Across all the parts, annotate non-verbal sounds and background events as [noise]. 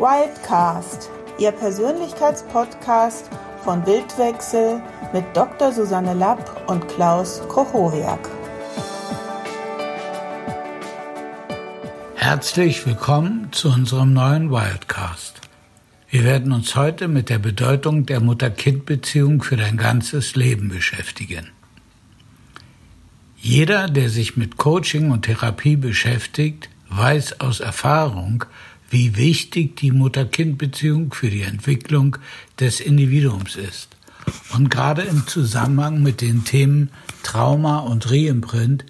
Wildcast, Ihr Persönlichkeitspodcast von Bildwechsel mit Dr. Susanne Lapp und Klaus Kochowiak. Herzlich willkommen zu unserem neuen Wildcast. Wir werden uns heute mit der Bedeutung der Mutter-Kind-Beziehung für dein ganzes Leben beschäftigen. Jeder, der sich mit Coaching und Therapie beschäftigt, weiß aus Erfahrung, wie wichtig die Mutter-Kind-Beziehung für die Entwicklung des Individuums ist. Und gerade im Zusammenhang mit den Themen Trauma und Reimprint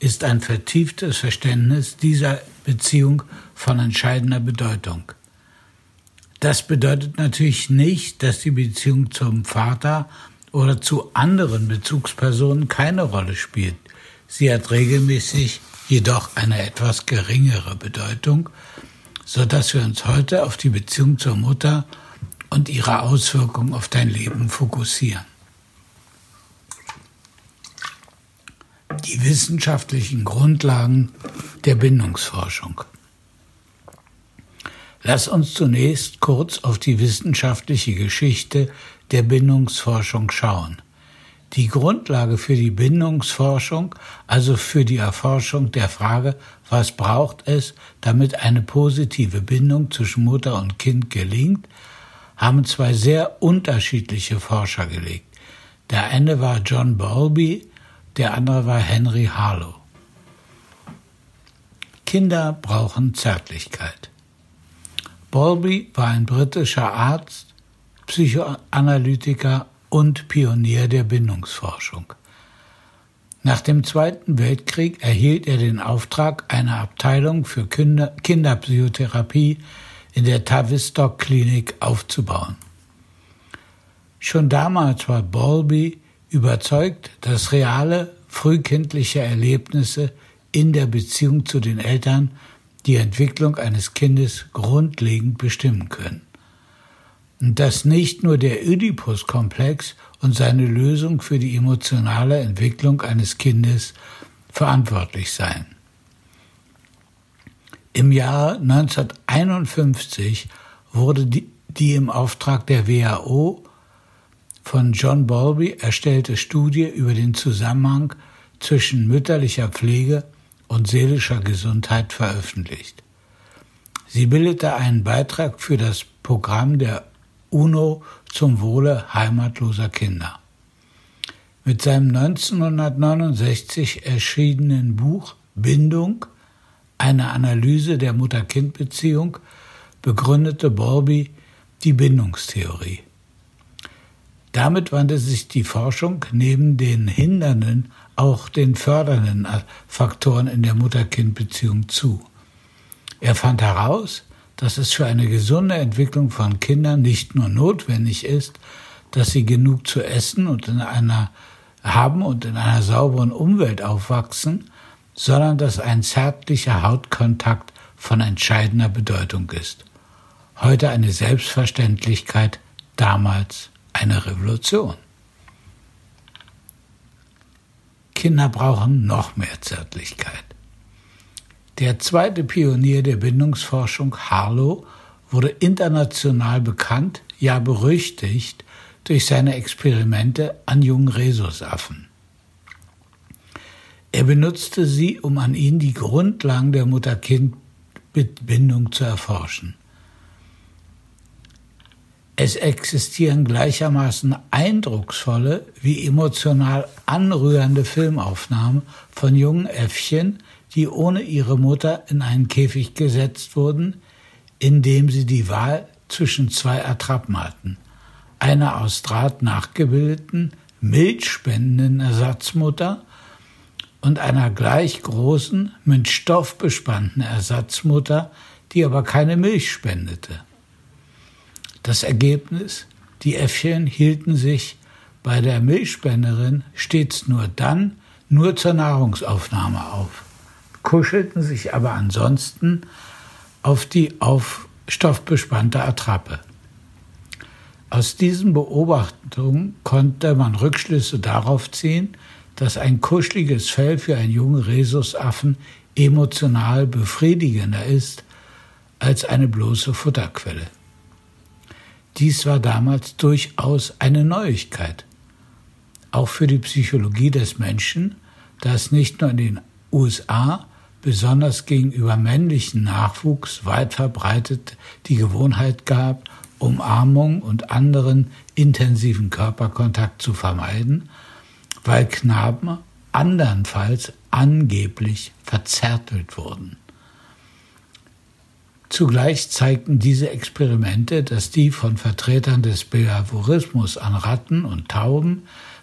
ist ein vertieftes Verständnis dieser Beziehung von entscheidender Bedeutung. Das bedeutet natürlich nicht, dass die Beziehung zum Vater oder zu anderen Bezugspersonen keine Rolle spielt. Sie hat regelmäßig jedoch eine etwas geringere Bedeutung, so dass wir uns heute auf die Beziehung zur Mutter und ihre Auswirkungen auf dein Leben fokussieren. Die wissenschaftlichen Grundlagen der Bindungsforschung. Lass uns zunächst kurz auf die wissenschaftliche Geschichte der Bindungsforschung schauen. Die Grundlage für die Bindungsforschung, also für die Erforschung der Frage, was braucht es, damit eine positive Bindung zwischen Mutter und Kind gelingt, haben zwei sehr unterschiedliche Forscher gelegt. Der eine war John Bowlby, der andere war Henry Harlow. Kinder brauchen Zärtlichkeit. Bowlby war ein britischer Arzt, Psychoanalytiker und Pionier der Bindungsforschung. Nach dem Zweiten Weltkrieg erhielt er den Auftrag, eine Abteilung für Kinder Kinderpsychotherapie in der Tavistock Klinik aufzubauen. Schon damals war Bowlby überzeugt, dass reale frühkindliche Erlebnisse in der Beziehung zu den Eltern die Entwicklung eines Kindes grundlegend bestimmen können dass nicht nur der Oedipus-Komplex und seine Lösung für die emotionale Entwicklung eines Kindes verantwortlich seien. Im Jahr 1951 wurde die, die im Auftrag der WHO von John Bowlby erstellte Studie über den Zusammenhang zwischen mütterlicher Pflege und seelischer Gesundheit veröffentlicht. Sie bildete einen Beitrag für das Programm der UNO zum Wohle heimatloser Kinder. Mit seinem 1969 erschienenen Buch Bindung, eine Analyse der Mutter-Kind-Beziehung, begründete Bowlby die Bindungstheorie. Damit wandte sich die Forschung neben den hindernden auch den fördernden Faktoren in der Mutter-Kind-Beziehung zu. Er fand heraus, dass es für eine gesunde Entwicklung von Kindern nicht nur notwendig ist, dass sie genug zu essen und in einer haben und in einer sauberen Umwelt aufwachsen, sondern dass ein zärtlicher Hautkontakt von entscheidender Bedeutung ist. Heute eine Selbstverständlichkeit, damals eine Revolution. Kinder brauchen noch mehr Zärtlichkeit. Der zweite Pionier der Bindungsforschung, Harlow, wurde international bekannt, ja berüchtigt, durch seine Experimente an jungen Rhesusaffen. Er benutzte sie, um an ihnen die Grundlagen der Mutter-Kind-Bindung zu erforschen. Es existieren gleichermaßen eindrucksvolle wie emotional anrührende Filmaufnahmen von jungen Äffchen, die ohne ihre Mutter in einen Käfig gesetzt wurden, in dem sie die Wahl zwischen zwei Attrappen hatten. Einer aus Draht nachgebildeten, milchspendenden Ersatzmutter und einer gleich großen, mit Stoff bespannten Ersatzmutter, die aber keine Milch spendete. Das Ergebnis? Die Äffchen hielten sich bei der Milchspenderin stets nur dann, nur zur Nahrungsaufnahme auf kuschelten sich aber ansonsten auf die auf Stoff bespannte Attrappe. Aus diesen Beobachtungen konnte man Rückschlüsse darauf ziehen, dass ein kuscheliges Fell für einen jungen Rhesusaffen emotional befriedigender ist als eine bloße Futterquelle. Dies war damals durchaus eine Neuigkeit, auch für die Psychologie des Menschen, da es nicht nur in den USA, besonders gegenüber männlichen Nachwuchs weit verbreitet die Gewohnheit gab, Umarmung und anderen intensiven Körperkontakt zu vermeiden, weil Knaben andernfalls angeblich verzärtelt wurden. Zugleich zeigten diese Experimente, dass die von Vertretern des Behaviorismus an Ratten und Tauben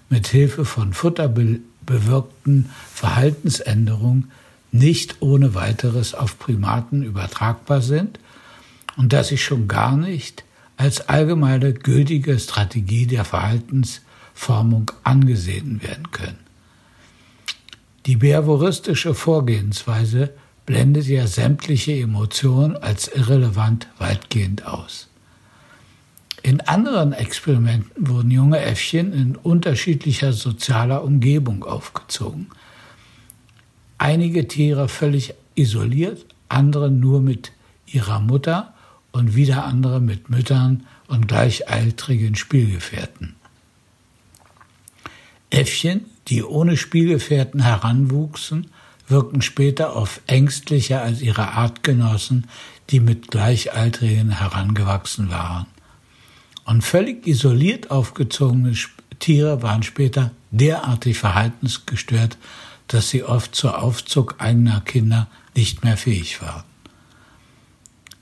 mit Hilfe von Futter bewirkten Verhaltensänderungen nicht ohne weiteres auf Primaten übertragbar sind und dass sie schon gar nicht als allgemeine gültige Strategie der Verhaltensformung angesehen werden können. Die behavioristische Vorgehensweise blendet ja sämtliche Emotionen als irrelevant weitgehend aus. In anderen Experimenten wurden junge Äffchen in unterschiedlicher sozialer Umgebung aufgezogen. Einige Tiere völlig isoliert, andere nur mit ihrer Mutter und wieder andere mit Müttern und gleichaltrigen Spielgefährten. Äffchen, die ohne Spielgefährten heranwuchsen, wirken später oft ängstlicher als ihre Artgenossen, die mit Gleichaltrigen herangewachsen waren. Und völlig isoliert aufgezogene Tiere waren später derartig verhaltensgestört, dass sie oft zur Aufzug eigener Kinder nicht mehr fähig waren.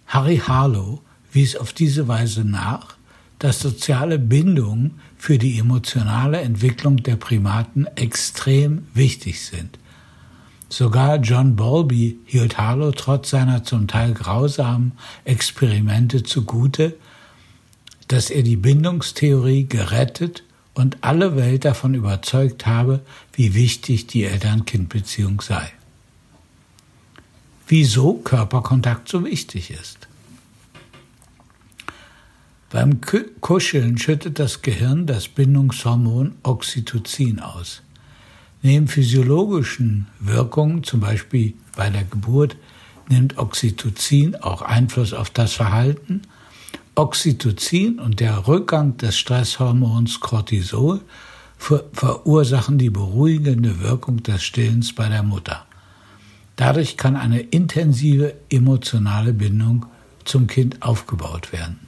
Harry Harlow wies auf diese Weise nach, dass soziale Bindungen für die emotionale Entwicklung der Primaten extrem wichtig sind. Sogar John Bowlby hielt Harlow trotz seiner zum Teil grausamen Experimente zugute, dass er die Bindungstheorie gerettet und alle Welt davon überzeugt habe, wie wichtig die Eltern-Kind-Beziehung sei wieso Körperkontakt so wichtig ist. Beim Kuscheln schüttet das Gehirn das Bindungshormon Oxytocin aus. Neben physiologischen Wirkungen, zum Beispiel bei der Geburt, nimmt Oxytocin auch Einfluss auf das Verhalten. Oxytocin und der Rückgang des Stresshormons Cortisol verursachen die beruhigende Wirkung des Stillens bei der Mutter. Dadurch kann eine intensive emotionale Bindung zum Kind aufgebaut werden.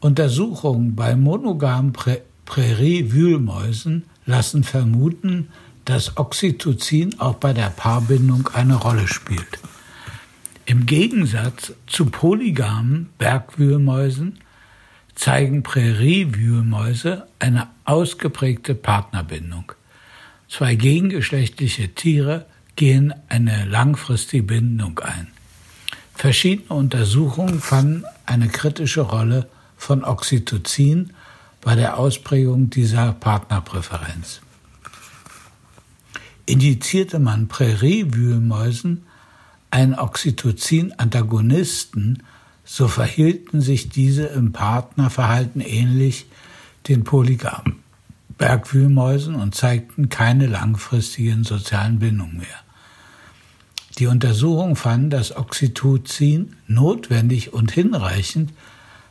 Untersuchungen bei monogamen Prä Prärie-Wühlmäusen lassen vermuten, dass Oxytocin auch bei der Paarbindung eine Rolle spielt. Im Gegensatz zu polygamen Bergwühlmäusen zeigen Präriewühlmäuse eine ausgeprägte Partnerbindung. Zwei gegengeschlechtliche Tiere gehen eine langfristige Bindung ein. Verschiedene Untersuchungen fanden eine kritische Rolle von Oxytocin bei der Ausprägung dieser Partnerpräferenz. Indizierte man Präriewühlmäusen einen Oxytocin-Antagonisten, so verhielten sich diese im Partnerverhalten ähnlich den Polygamen. Bergwühlmäusen und zeigten keine langfristigen sozialen Bindungen mehr. Die Untersuchung fand, dass Oxytocin notwendig und hinreichend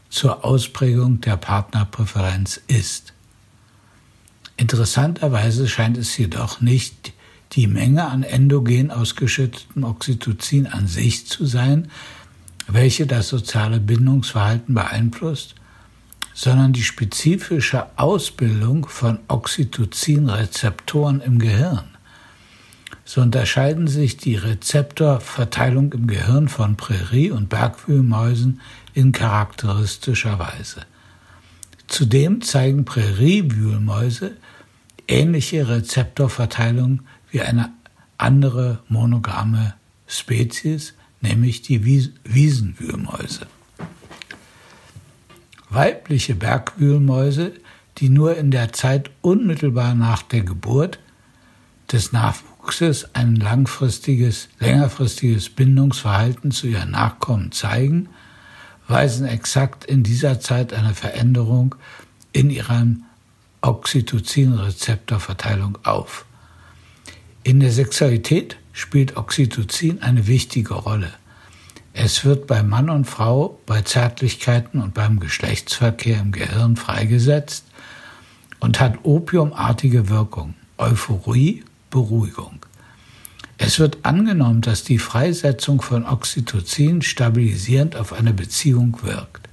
zur Ausprägung der Partnerpräferenz ist. Interessanterweise scheint es jedoch nicht die Menge an endogen ausgeschüttetem Oxytocin an sich zu sein, welche das soziale Bindungsverhalten beeinflusst, sondern die spezifische Ausbildung von Oxytocin-Rezeptoren im Gehirn. So unterscheiden sich die Rezeptorverteilung im Gehirn von Prärie- und Bergwühlmäusen in charakteristischer Weise. Zudem zeigen Präriewühlmäuse ähnliche Rezeptorverteilung wie eine andere monogame Spezies, nämlich die Wiesenwühlmäuse. Weibliche Bergwühlmäuse, die nur in der Zeit unmittelbar nach der Geburt des Nachwuchses ein langfristiges, längerfristiges Bindungsverhalten zu ihren Nachkommen zeigen, weisen exakt in dieser Zeit eine Veränderung in ihrer Oxytocin-Rezeptorverteilung auf. In der Sexualität spielt Oxytocin eine wichtige Rolle. Es wird bei Mann und Frau, bei Zärtlichkeiten und beim Geschlechtsverkehr im Gehirn freigesetzt und hat opiumartige Wirkung, Euphorie, Beruhigung. Es wird angenommen, dass die Freisetzung von Oxytocin stabilisierend auf eine Beziehung wirkt.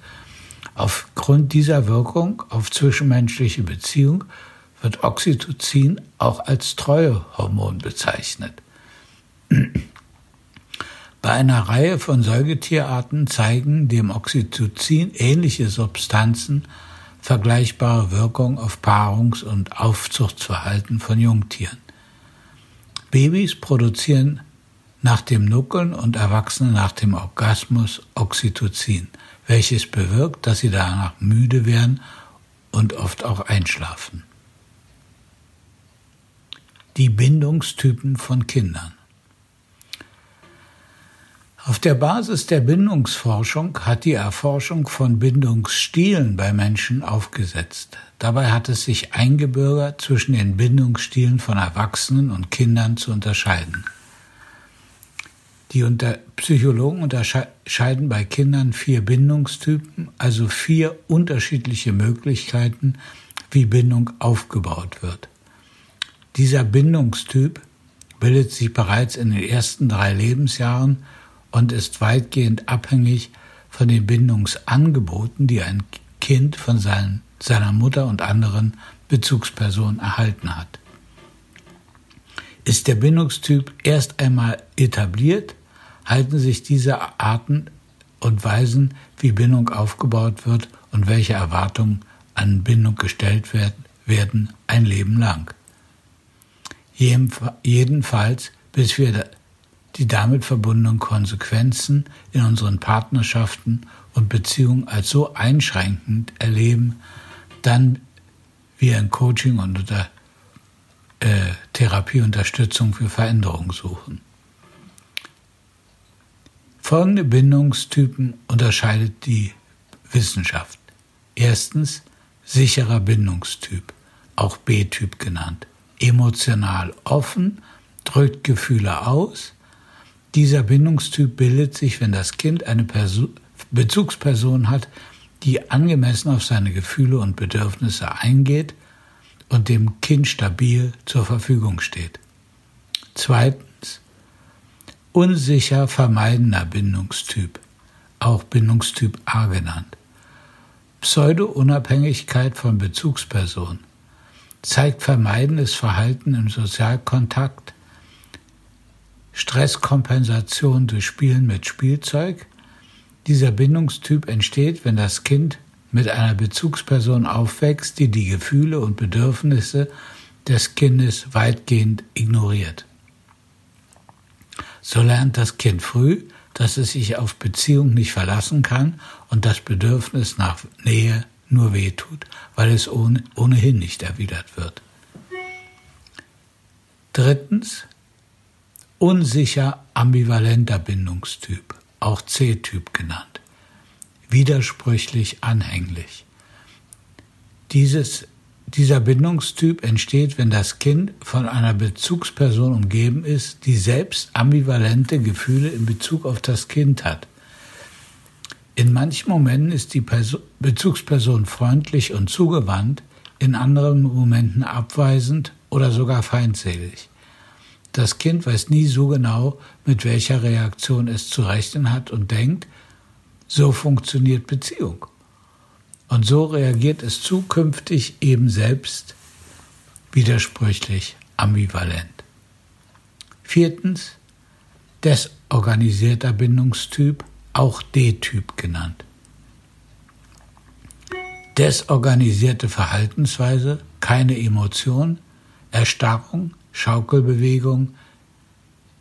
Aufgrund dieser Wirkung auf zwischenmenschliche Beziehung wird Oxytocin auch als Treuehormon bezeichnet. [clears throat] Bei einer Reihe von Säugetierarten zeigen dem Oxytocin ähnliche Substanzen vergleichbare Wirkung auf Paarungs- und Aufzuchtsverhalten von Jungtieren. Babys produzieren nach dem Nuckeln und Erwachsene nach dem Orgasmus Oxytocin, welches bewirkt, dass sie danach müde werden und oft auch einschlafen. Die Bindungstypen von Kindern. Auf der Basis der Bindungsforschung hat die Erforschung von Bindungsstilen bei Menschen aufgesetzt. Dabei hat es sich eingebürgert, zwischen den Bindungsstilen von Erwachsenen und Kindern zu unterscheiden. Die unter Psychologen unterscheiden bei Kindern vier Bindungstypen, also vier unterschiedliche Möglichkeiten, wie Bindung aufgebaut wird. Dieser Bindungstyp bildet sich bereits in den ersten drei Lebensjahren und ist weitgehend abhängig von den Bindungsangeboten, die ein Kind von seinen, seiner Mutter und anderen Bezugspersonen erhalten hat. Ist der Bindungstyp erst einmal etabliert, halten sich diese Arten und Weisen, wie Bindung aufgebaut wird und welche Erwartungen an Bindung gestellt werden, ein Leben lang. Jedenfalls, bis wir die damit verbundenen Konsequenzen in unseren Partnerschaften und Beziehungen als so einschränkend erleben, dann wir in Coaching und unter, äh, Therapieunterstützung für Veränderung suchen. Folgende Bindungstypen unterscheidet die Wissenschaft. Erstens sicherer Bindungstyp, auch B-Typ genannt. Emotional offen, drückt Gefühle aus, dieser Bindungstyp bildet sich, wenn das Kind eine Perso Bezugsperson hat, die angemessen auf seine Gefühle und Bedürfnisse eingeht und dem Kind stabil zur Verfügung steht. Zweitens, unsicher vermeidender Bindungstyp, auch Bindungstyp A genannt. Pseudo-Unabhängigkeit von Bezugsperson zeigt vermeidendes Verhalten im Sozialkontakt, Stresskompensation durch Spielen mit Spielzeug. Dieser Bindungstyp entsteht, wenn das Kind mit einer Bezugsperson aufwächst, die die Gefühle und Bedürfnisse des Kindes weitgehend ignoriert. So lernt das Kind früh, dass es sich auf Beziehung nicht verlassen kann und das Bedürfnis nach Nähe nur wehtut, weil es ohnehin nicht erwidert wird. Drittens, Unsicher ambivalenter Bindungstyp, auch C-Typ genannt. Widersprüchlich anhänglich. Dieses, dieser Bindungstyp entsteht, wenn das Kind von einer Bezugsperson umgeben ist, die selbst ambivalente Gefühle in Bezug auf das Kind hat. In manchen Momenten ist die Person, Bezugsperson freundlich und zugewandt, in anderen Momenten abweisend oder sogar feindselig. Das Kind weiß nie so genau, mit welcher Reaktion es zu rechnen hat und denkt, so funktioniert Beziehung. Und so reagiert es zukünftig eben selbst widersprüchlich, ambivalent. Viertens, desorganisierter Bindungstyp, auch D-Typ genannt. Desorganisierte Verhaltensweise, keine Emotion, Erstarrung, Schaukelbewegung,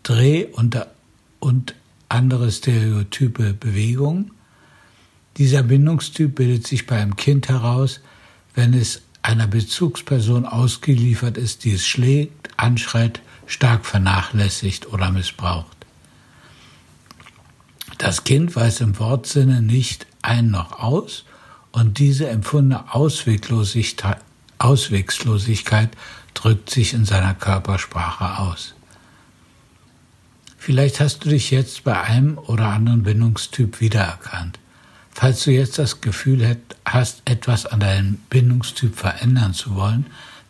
Dreh- und, und andere stereotype Bewegungen. Dieser Bindungstyp bildet sich bei einem Kind heraus, wenn es einer Bezugsperson ausgeliefert ist, die es schlägt, anschreit, stark vernachlässigt oder missbraucht. Das Kind weiß im Wortsinne nicht ein noch aus und diese empfundene Ausweglosigkeit, Auswegslosigkeit drückt sich in seiner Körpersprache aus. Vielleicht hast du dich jetzt bei einem oder anderen Bindungstyp wiedererkannt. Falls du jetzt das Gefühl hast, etwas an deinem Bindungstyp verändern zu wollen,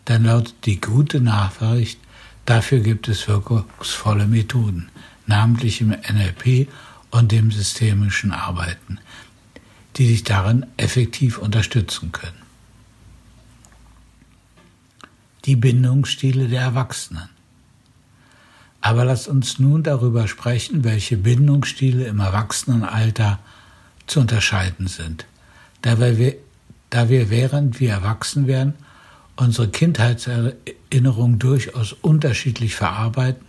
dann lautet die gute Nachricht, dafür gibt es wirkungsvolle Methoden, namentlich im NLP und dem systemischen Arbeiten, die dich darin effektiv unterstützen können. Die Bindungsstile der Erwachsenen. Aber lass uns nun darüber sprechen, welche Bindungsstile im Erwachsenenalter zu unterscheiden sind. Da wir, da wir während wir erwachsen werden, unsere Kindheitserinnerung durchaus unterschiedlich verarbeiten,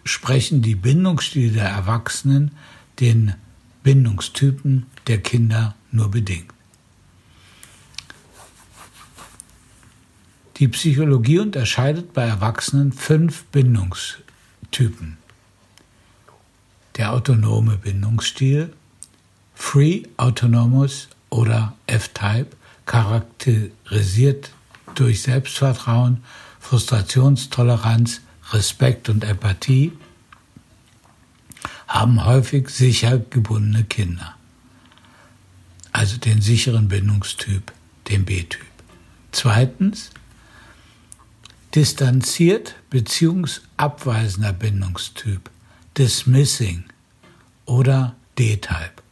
entsprechen die Bindungsstile der Erwachsenen den Bindungstypen der Kinder nur bedingt. Die Psychologie unterscheidet bei Erwachsenen fünf Bindungstypen. Der autonome Bindungsstil, Free Autonomous oder F-Type charakterisiert durch Selbstvertrauen, Frustrationstoleranz, Respekt und Empathie, haben häufig sicher gebundene Kinder. Also den sicheren Bindungstyp, den B-Typ. Zweitens, distanziert beziehungsabweisender Bindungstyp, dismissing oder D-Type.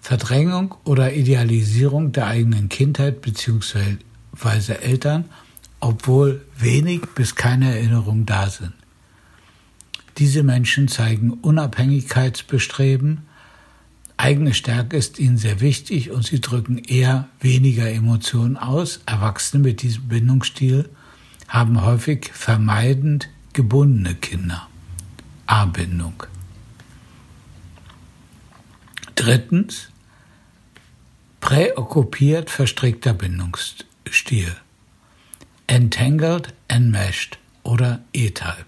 Verdrängung oder Idealisierung der eigenen Kindheit bzw. Eltern, obwohl wenig bis keine Erinnerungen da sind. Diese Menschen zeigen Unabhängigkeitsbestreben, eigene Stärke ist ihnen sehr wichtig und sie drücken eher weniger Emotionen aus. Erwachsene mit diesem Bindungsstil haben häufig vermeidend gebundene Kinder. A-Bindung. Drittens, Präokkupiert verstrickter Bindungsstil. Entangled, enmeshed oder E-Type.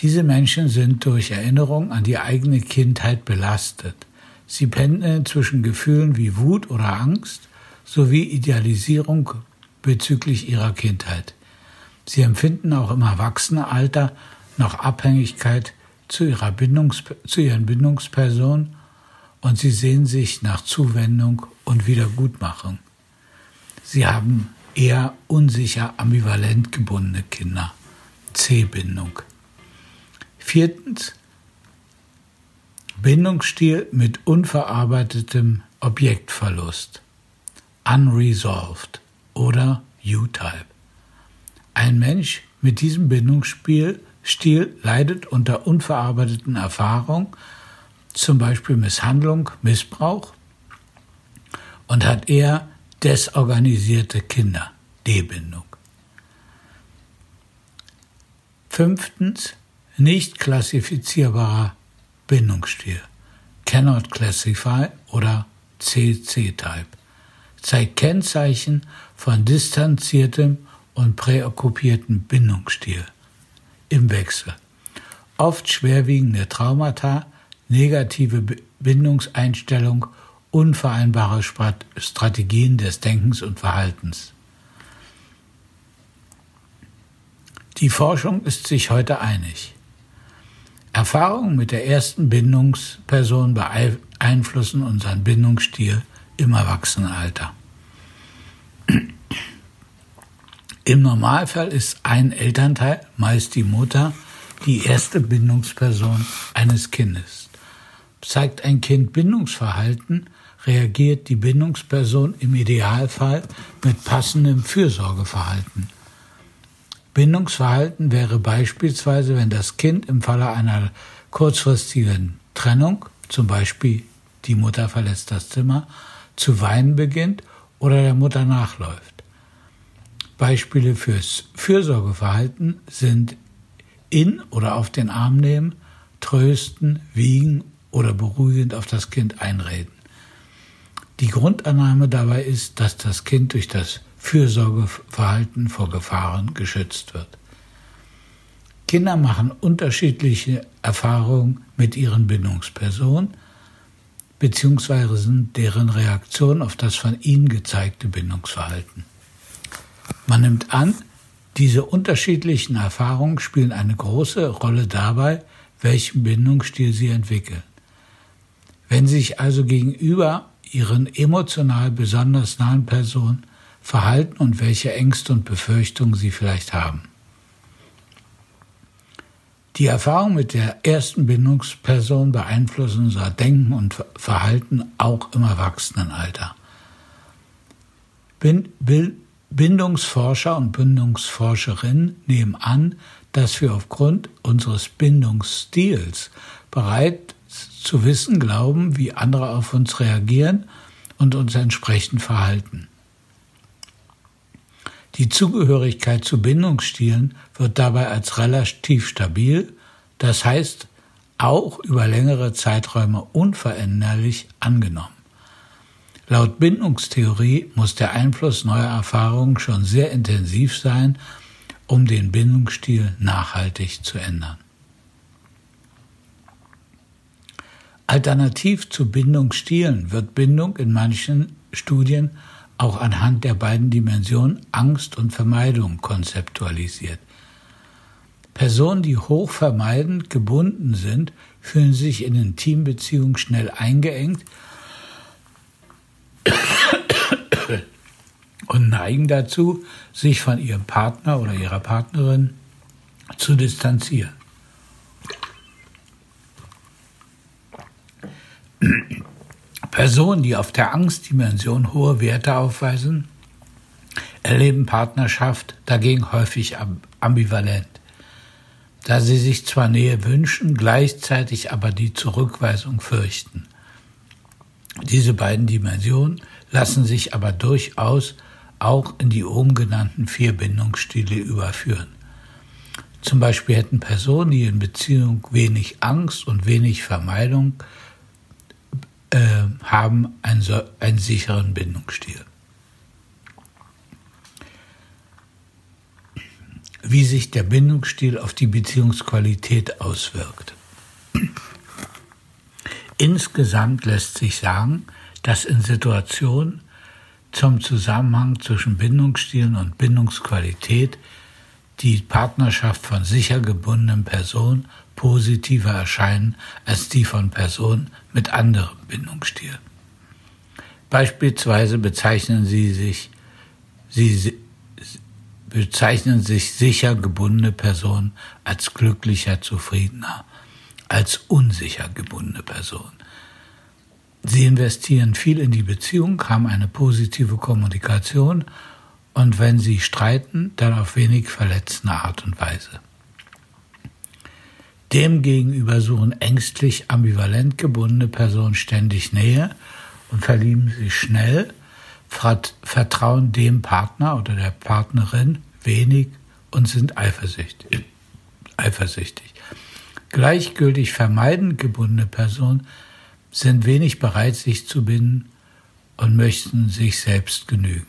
Diese Menschen sind durch Erinnerung an die eigene Kindheit belastet. Sie pendeln zwischen Gefühlen wie Wut oder Angst sowie Idealisierung bezüglich ihrer Kindheit. Sie empfinden auch im Erwachsenenalter noch Abhängigkeit zu, ihrer Bindungs zu ihren Bindungspersonen und sie sehen sich nach Zuwendung und Wiedergutmachung. Sie haben eher unsicher ambivalent gebundene Kinder. C-Bindung. Viertens. Bindungsstil mit unverarbeitetem Objektverlust. Unresolved oder U-Type. Ein Mensch mit diesem Bindungsstil leidet unter unverarbeiteten Erfahrungen zum Beispiel Misshandlung, Missbrauch und hat eher desorganisierte Kinder, D-Bindung. Fünftens, nicht klassifizierbarer Bindungsstil, cannot classify oder CC-Type, zeigt Kennzeichen von distanziertem und präokkupiertem Bindungsstil im Wechsel. Oft schwerwiegende Traumata negative Bindungseinstellung, unvereinbare Strategien des Denkens und Verhaltens. Die Forschung ist sich heute einig. Erfahrungen mit der ersten Bindungsperson beeinflussen unseren Bindungsstil im Erwachsenenalter. Im Normalfall ist ein Elternteil, meist die Mutter, die erste Bindungsperson eines Kindes. Zeigt ein Kind Bindungsverhalten, reagiert die Bindungsperson im Idealfall mit passendem Fürsorgeverhalten. Bindungsverhalten wäre beispielsweise, wenn das Kind im Falle einer kurzfristigen Trennung, zum Beispiel die Mutter verlässt das Zimmer, zu weinen beginnt oder der Mutter nachläuft. Beispiele fürs Fürsorgeverhalten sind in oder auf den Arm nehmen, trösten, wiegen oder beruhigend auf das Kind einreden. Die Grundannahme dabei ist, dass das Kind durch das Fürsorgeverhalten vor Gefahren geschützt wird. Kinder machen unterschiedliche Erfahrungen mit ihren Bindungspersonen beziehungsweise deren Reaktion auf das von ihnen gezeigte Bindungsverhalten. Man nimmt an, Diese unterschiedlichen Erfahrungen spielen eine große Rolle dabei, welchen Bindungsstil sie entwickeln. Wenn sich also gegenüber Ihren emotional besonders nahen Personen verhalten und welche Ängste und Befürchtungen Sie vielleicht haben. Die Erfahrung mit der ersten Bindungsperson beeinflussen unser Denken und Verhalten auch im Erwachsenenalter. Bindungsforscher und Bindungsforscherinnen nehmen an, dass wir aufgrund unseres Bindungsstils bereits zu wissen glauben, wie andere auf uns reagieren und uns entsprechend verhalten. Die Zugehörigkeit zu Bindungsstilen wird dabei als relativ stabil, das heißt auch über längere Zeiträume unveränderlich angenommen. Laut Bindungstheorie muss der Einfluss neuer Erfahrungen schon sehr intensiv sein, um den Bindungsstil nachhaltig zu ändern. Alternativ zu Bindungsstilen wird Bindung in manchen Studien auch anhand der beiden Dimensionen Angst und Vermeidung konzeptualisiert. Personen, die hoch vermeidend gebunden sind, fühlen sich in Intimbeziehungen schnell eingeengt und neigen dazu, sich von ihrem Partner oder ihrer Partnerin zu distanzieren. [clears throat] Personen, die auf der Angstdimension hohe Werte aufweisen, erleben Partnerschaft dagegen häufig ambivalent, da sie sich zwar Nähe wünschen, gleichzeitig aber die Zurückweisung fürchten. Diese beiden Dimensionen lassen sich aber durchaus auch in die oben genannten vier Bindungsstile überführen. Zum Beispiel hätten Personen, die in Beziehung wenig Angst und wenig Vermeidung äh, haben einen, einen sicheren Bindungsstil. Wie sich der Bindungsstil auf die Beziehungsqualität auswirkt. Insgesamt lässt sich sagen, dass in Situationen zum Zusammenhang zwischen Bindungsstilen und Bindungsqualität die Partnerschaft von sicher gebundenen Personen positiver erscheinen als die von Personen mit anderem Bindungsstil. Beispielsweise bezeichnen sie sich, sie bezeichnen sich sicher gebundene Personen als glücklicher, zufriedener, als unsicher gebundene Personen. Sie investieren viel in die Beziehung, haben eine positive Kommunikation und wenn sie streiten, dann auf wenig verletzende Art und Weise. Demgegenüber suchen ängstlich ambivalent gebundene Personen ständig Nähe und verlieben sich schnell, vertrauen dem Partner oder der Partnerin wenig und sind eifersüchtig. eifersüchtig. Gleichgültig vermeidend gebundene Personen sind wenig bereit, sich zu binden und möchten sich selbst genügen.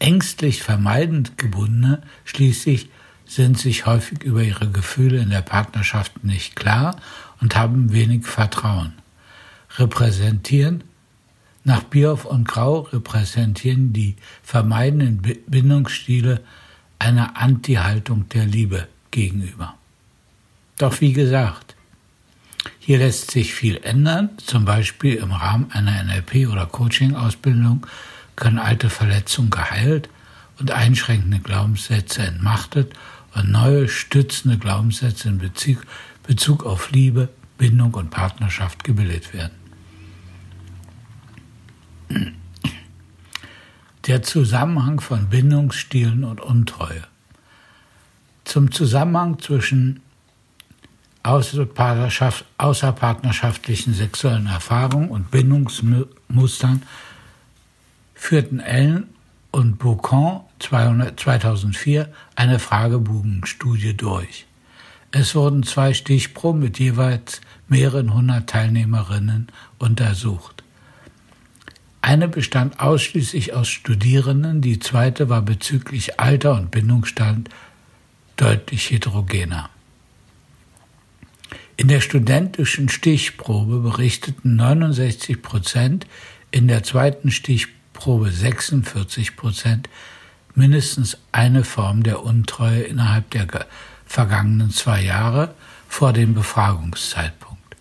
Ängstlich vermeidend gebundene schließlich sind sich häufig über ihre Gefühle in der Partnerschaft nicht klar und haben wenig Vertrauen. Repräsentieren nach Bierhoff und Grau repräsentieren die vermeidenden Bindungsstile eine Anti-Haltung der Liebe gegenüber. Doch wie gesagt, hier lässt sich viel ändern, zum Beispiel im Rahmen einer NLP- oder Coaching-Ausbildung können alte Verletzungen geheilt und einschränkende Glaubenssätze entmachtet und neue stützende Glaubenssätze in Bezug, Bezug auf Liebe, Bindung und Partnerschaft gebildet werden. Der Zusammenhang von Bindungsstilen und Untreue. Zum Zusammenhang zwischen außerpartnerschaftlichen sexuellen Erfahrungen und Bindungsmustern führten Ellen und Boucan 2004 eine Fragebogenstudie durch. Es wurden zwei Stichproben mit jeweils mehreren hundert Teilnehmerinnen untersucht. Eine bestand ausschließlich aus Studierenden, die zweite war bezüglich Alter und Bindungsstand deutlich heterogener. In der studentischen Stichprobe berichteten 69 Prozent, in der zweiten Stichprobe Stichprobe 46 Prozent, mindestens eine Form der Untreue innerhalb der vergangenen zwei Jahre vor dem Befragungszeitpunkt.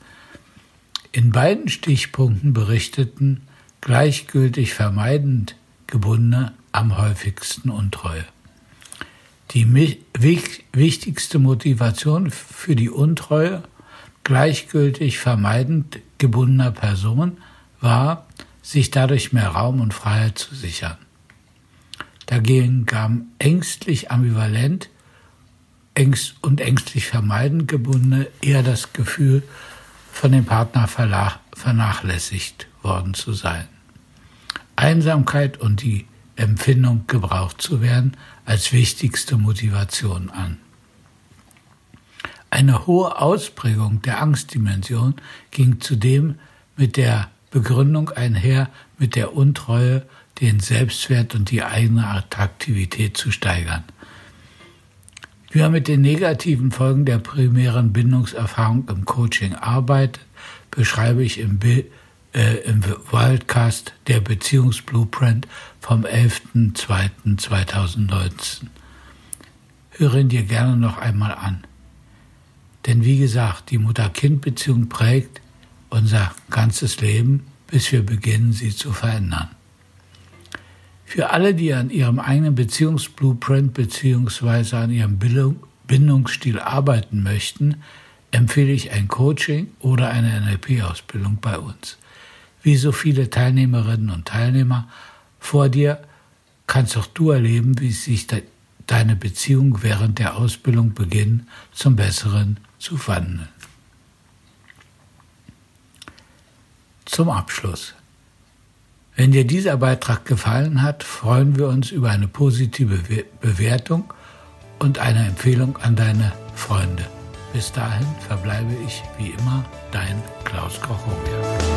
In beiden Stichpunkten berichteten gleichgültig vermeidend Gebundene am häufigsten Untreue. Die wichtigste Motivation für die Untreue gleichgültig vermeidend gebundener Person war, sich dadurch mehr Raum und Freiheit zu sichern. Dagegen gaben ängstlich ambivalent und ängstlich vermeidend gebundene eher das Gefühl, von dem Partner vernachlässigt worden zu sein. Einsamkeit und die Empfindung, gebraucht zu werden, als wichtigste Motivation an. Eine hohe Ausprägung der Angstdimension ging zudem mit der Begründung einher, mit der Untreue den Selbstwert und die eigene Attraktivität zu steigern. Wie man mit den negativen Folgen der primären Bindungserfahrung im Coaching arbeitet, beschreibe ich im, Bild, äh, im Wildcast der Beziehungsblueprint vom 11.02.2019. Höre ihn dir gerne noch einmal an. Denn wie gesagt, die Mutter-Kind-Beziehung prägt unser ganzes Leben, bis wir beginnen, sie zu verändern. Für alle, die an ihrem eigenen Beziehungsblueprint bzw. an ihrem Bindungsstil arbeiten möchten, empfehle ich ein Coaching oder eine NLP-Ausbildung bei uns. Wie so viele Teilnehmerinnen und Teilnehmer vor dir kannst auch du erleben, wie sich deine Beziehung während der Ausbildung beginnt, zum Besseren zu wandeln. Zum Abschluss. Wenn dir dieser Beitrag gefallen hat, freuen wir uns über eine positive Bewertung und eine Empfehlung an deine Freunde. Bis dahin verbleibe ich wie immer dein Klaus Kochowia.